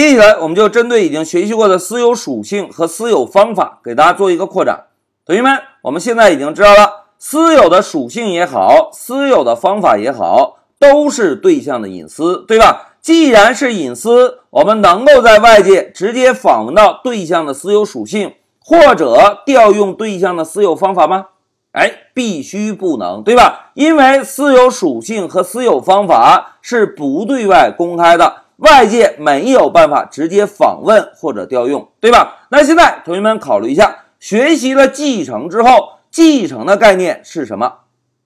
接下来，我们就针对已经学习过的私有属性和私有方法，给大家做一个扩展。同学们，我们现在已经知道了，私有的属性也好，私有的方法也好，都是对象的隐私，对吧？既然是隐私，我们能够在外界直接访问到对象的私有属性，或者调用对象的私有方法吗？哎，必须不能，对吧？因为私有属性和私有方法是不对外公开的。外界没有办法直接访问或者调用，对吧？那现在同学们考虑一下，学习了继承之后，继承的概念是什么？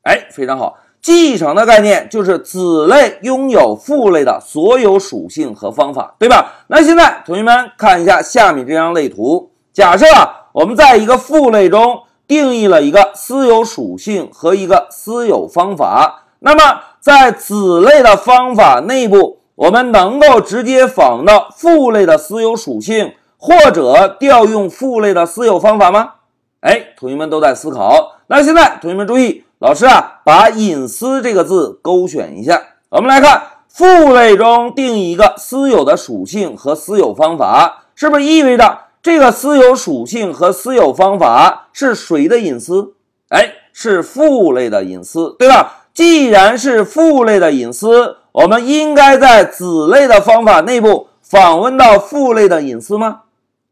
哎，非常好，继承的概念就是子类拥有父类的所有属性和方法，对吧？那现在同学们看一下下面这张类图，假设啊，我们在一个父类中定义了一个私有属性和一个私有方法，那么在子类的方法内部。我们能够直接访到父类的私有属性，或者调用父类的私有方法吗？哎，同学们都在思考。那现在同学们注意，老师啊，把“隐私”这个字勾选一下。我们来看父类中定一个私有的属性和私有方法，是不是意味着这个私有属性和私有方法是谁的隐私？哎，是父类的隐私，对吧？既然是父类的隐私。我们应该在子类的方法内部访问到父类的隐私吗？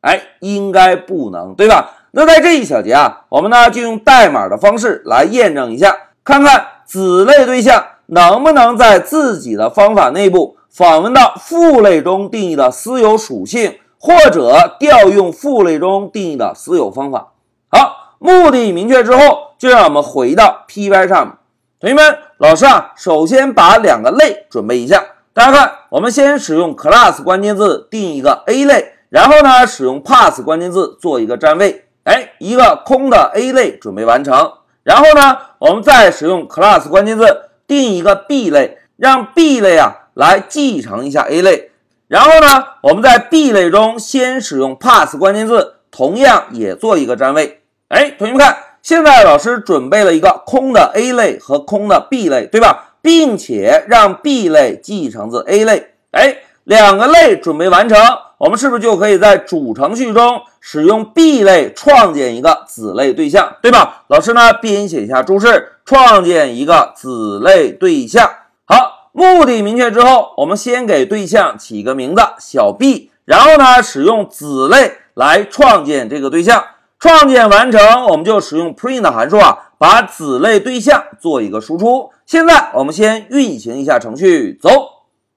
哎，应该不能，对吧？那在这一小节啊，我们呢就用代码的方式来验证一下，看看子类对象能不能在自己的方法内部访问到父类中定义的私有属性，或者调用父类中定义的私有方法。好，目的明确之后，就让我们回到 Py 上面。同学们，老师啊，首先把两个类准备一下。大家看，我们先使用 class 关键字定一个 A 类，然后呢，使用 pass 关键字做一个占位。哎，一个空的 A 类准备完成。然后呢，我们再使用 class 关键字定一个 B 类，让 B 类啊来继承一下 A 类。然后呢，我们在 B 类中先使用 pass 关键字，同样也做一个占位。哎，同学们看。现在老师准备了一个空的 A 类和空的 B 类，对吧？并且让 B 类继承自 A 类。哎，两个类准备完成，我们是不是就可以在主程序中使用 B 类创建一个子类对象，对吧？老师呢编写一下注释，创建一个子类对象。好，目的明确之后，我们先给对象起个名字小 b，然后呢使用子类来创建这个对象。创建完成，我们就使用 print 函数啊，把子类对象做一个输出。现在我们先运行一下程序，走。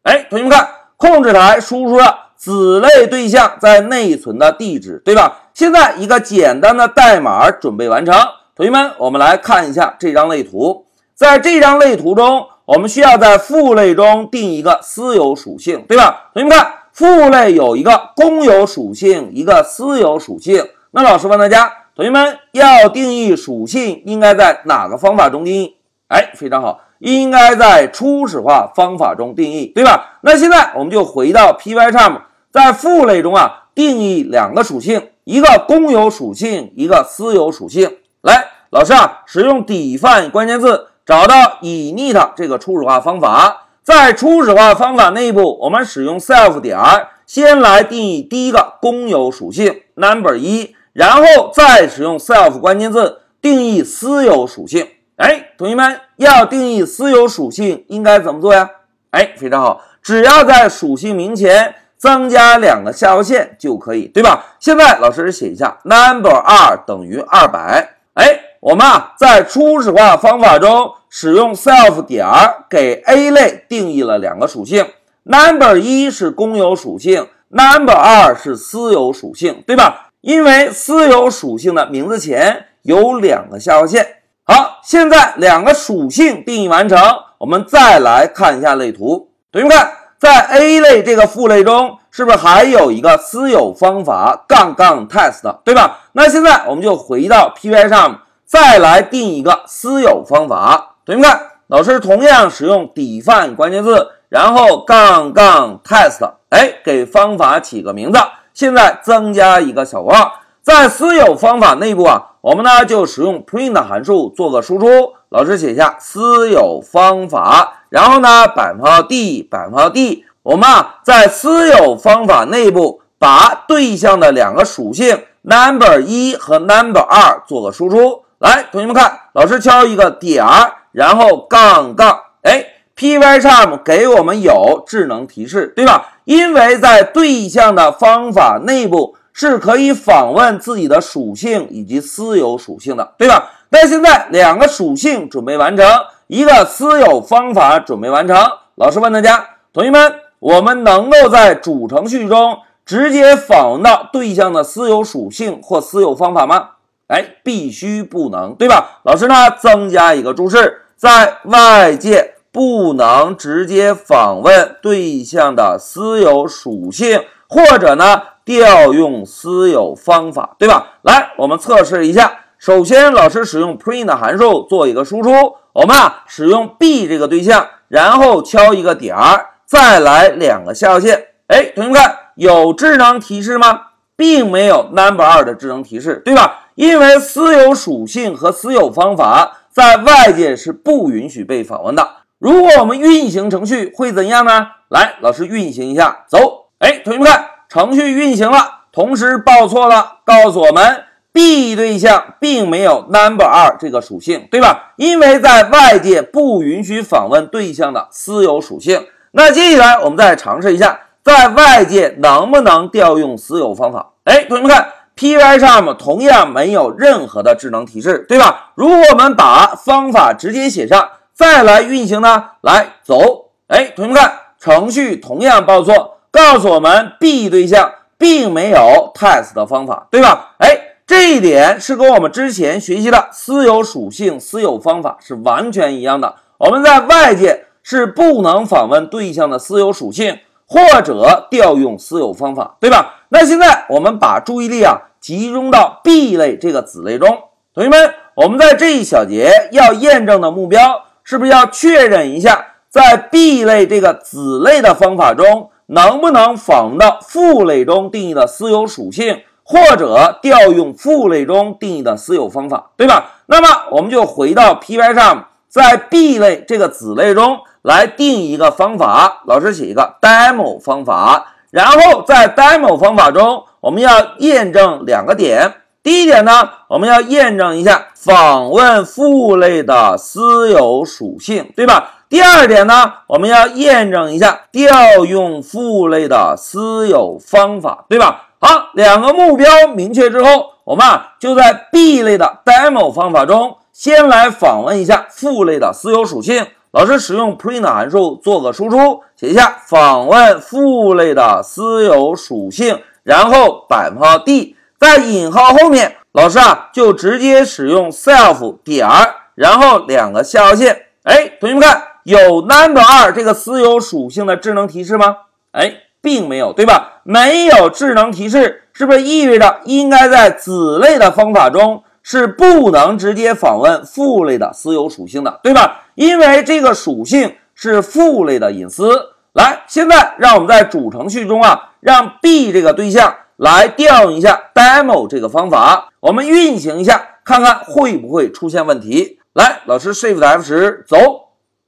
哎，同学们看，控制台输出了子类对象在内存的地址，对吧？现在一个简单的代码准备完成。同学们，我们来看一下这张类图。在这张类图中，我们需要在父类中定一个私有属性，对吧？同学们看，父类有一个公有属性，一个私有属性。那老师问大家，同学们要定义属性，应该在哪个方法中定义？哎，非常好，应该在初始化方法中定义，对吧？那现在我们就回到 Pycharm，在父类中啊，定义两个属性，一个公有属性，一个私有属性。来，老师啊，使用 define 关键字找到 init 这个初始化方法，在初始化方法内部，我们使用 self 点先来定义第一个公有属性 number 一。然后再使用 self 关键字定义私有属性。哎，同学们要定义私有属性应该怎么做呀？哎，非常好，只要在属性名前增加两个下划线就可以，对吧？现在老师写一下 number 二等于二百。哎，我们啊在初始化方法中使用 self 点给 A 类定义了两个属性，number 一是公有属性，number 二是私有属性，对吧？因为私有属性的名字前有两个下划线。好，现在两个属性定义完成，我们再来看一下类图。同学们看，在 A 类这个父类中，是不是还有一个私有方法杠杠 test，对吧？那现在我们就回到 Py 上，再来定一个私有方法。同学们看，老师同样使用 define 关键字，然后杠杠 test，哎，给方法起个名字。现在增加一个小括号，在私有方法内部啊，我们呢就使用 print 函数做个输出。老师写下私有方法，然后呢百分号 d 百分号 d 我们啊在私有方法内部把对象的两个属性 number 一和 number 二做个输出。来，同学们看，老师敲一个点儿，然后杠杠，哎，Pycharm 给我们有智能提示，对吧？因为在对象的方法内部是可以访问自己的属性以及私有属性的，对吧？那现在两个属性准备完成，一个私有方法准备完成。老师问大家，同学们，我们能够在主程序中直接访问到对象的私有属性或私有方法吗？哎，必须不能，对吧？老师呢，增加一个注释，在外界不能直接访问对象的私有属性，或者呢，调用私有方法，对吧？来，我们测试一下。首先，老师使用 print 函数做一个输出，我们啊，使用 b 这个对象，然后敲一个点儿，再来两个下划线。哎，同学们看，有智能提示吗？并没有 number 二的智能提示，对吧？因为私有属性和私有方法在外界是不允许被访问的。如果我们运行程序会怎样呢？来，老师运行一下，走。哎，同学们看，程序运行了，同时报错了，告诉我们 B 对象并没有 number 二这个属性，对吧？因为在外界不允许访问对象的私有属性。那接下来我们再尝试一下，在外界能不能调用私有方法？哎，同学们看。，PY 上面同样没有任何的智能提示，对吧？如果我们把方法直接写上，再来运行呢？来走，哎，同学们看，程序同样报错，告诉我们 B 对象并没有 test 的方法，对吧？哎，这一点是跟我们之前学习的私有属性、私有方法是完全一样的。我们在外界是不能访问对象的私有属性。或者调用私有方法，对吧？那现在我们把注意力啊集中到 B 类这个子类中。同学们，我们在这一小节要验证的目标，是不是要确认一下，在 B 类这个子类的方法中，能不能访问到父类中定义的私有属性，或者调用父类中定义的私有方法，对吧？那么我们就回到 P Y 上在 B 类这个子类中。来定一个方法，老师写一个 demo 方法，然后在 demo 方法中，我们要验证两个点。第一点呢，我们要验证一下访问父类的私有属性，对吧？第二点呢，我们要验证一下调用父类的私有方法，对吧？好，两个目标明确之后，我们啊就在 B 类的 demo 方法中，先来访问一下父类的私有属性。老师使用 print 函数做个输出，写一下访问父类的私有属性，然后百分号 d，在引号后面，老师啊就直接使用 self 点，然后两个下划线。哎，同学们看，有 number 二这个私有属性的智能提示吗？哎，并没有，对吧？没有智能提示，是不是意味着应该在子类的方法中？是不能直接访问父类的私有属性的，对吧？因为这个属性是父类的隐私。来，现在让我们在主程序中啊，让 B 这个对象来调用一下 demo 这个方法，我们运行一下，看看会不会出现问题。来，老师 Shift F 十走。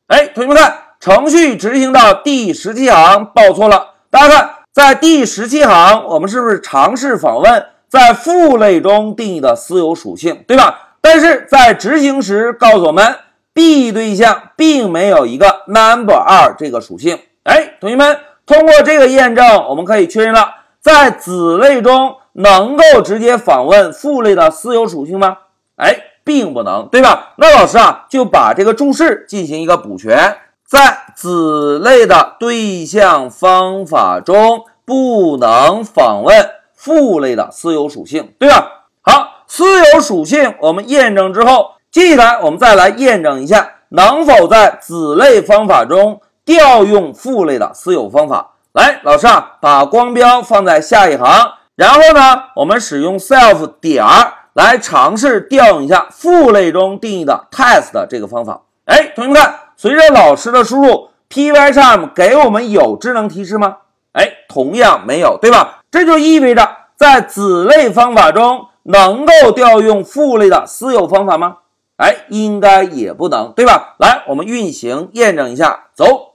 哎，同学们看，程序执行到第十七行报错了。大家看，在第十七行，我们是不是尝试访问？在父类中定义的私有属性，对吧？但是在执行时告诉我们，B 对象并没有一个 number 二这个属性。哎，同学们，通过这个验证，我们可以确认了，在子类中能够直接访问父类的私有属性吗？哎，并不能，对吧？那老师啊，就把这个注释进行一个补全，在子类的对象方法中不能访问。父类的私有属性，对吧？好，私有属性我们验证之后，接下来我们再来验证一下能否在子类方法中调用父类的私有方法。来，老师啊，把光标放在下一行，然后呢，我们使用 self 点儿来尝试调用一下父类中定义的 test 这个方法。哎，同学们看，随着老师的输入，Pycharm 给我们有智能提示吗？哎，同样没有，对吧？这就意味着，在子类方法中能够调用父类的私有方法吗？哎，应该也不能，对吧？来，我们运行验证一下，走。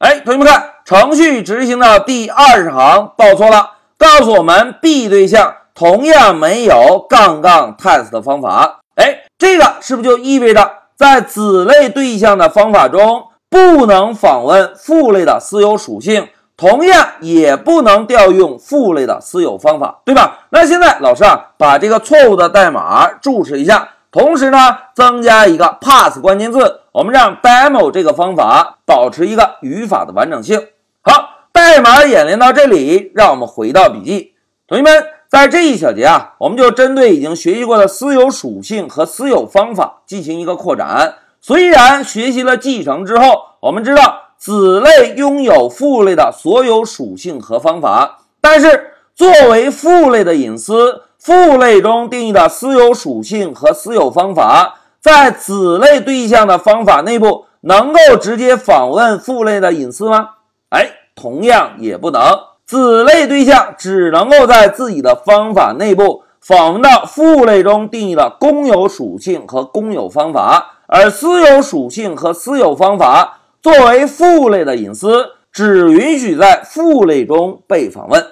哎，同学们看，程序执行的第二十行报错了，告诉我们 B 对象同样没有杠杠 test 的方法。哎，这个是不是就意味着在子类对象的方法中不能访问父类的私有属性？同样也不能调用父类的私有方法，对吧？那现在老师啊，把这个错误的代码注释一下，同时呢，增加一个 pass 关键字，我们让 demo 这个方法保持一个语法的完整性。好，代码演练到这里，让我们回到笔记。同学们，在这一小节啊，我们就针对已经学习过的私有属性和私有方法进行一个扩展。虽然学习了继承之后，我们知道。子类拥有父类的所有属性和方法，但是作为父类的隐私，父类中定义的私有属性和私有方法，在子类对象的方法内部能够直接访问父类的隐私吗？哎，同样也不能。子类对象只能够在自己的方法内部访问到父类中定义的公有属性和公有方法，而私有属性和私有方法。作为父类的隐私，只允许在父类中被访问。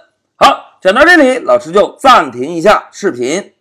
讲到这里，老师就暂停一下视频。